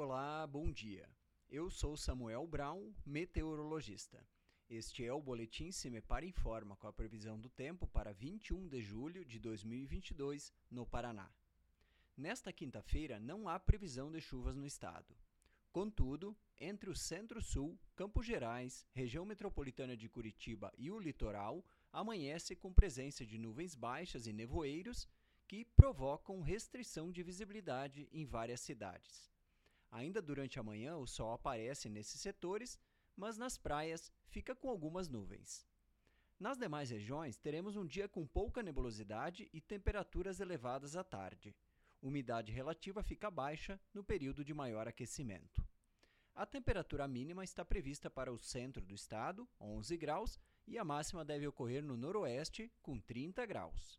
Olá, bom dia. Eu sou Samuel Brown, meteorologista. Este é o boletim Se Me Para Informa com a previsão do tempo para 21 de julho de 2022 no Paraná. Nesta quinta-feira não há previsão de chuvas no estado. Contudo, entre o Centro-Sul, Campos Gerais, região metropolitana de Curitiba e o litoral, amanhece com presença de nuvens baixas e nevoeiros que provocam restrição de visibilidade em várias cidades. Ainda durante a manhã, o sol aparece nesses setores, mas nas praias fica com algumas nuvens. Nas demais regiões, teremos um dia com pouca nebulosidade e temperaturas elevadas à tarde. Umidade relativa fica baixa no período de maior aquecimento. A temperatura mínima está prevista para o centro do estado, 11 graus, e a máxima deve ocorrer no noroeste, com 30 graus.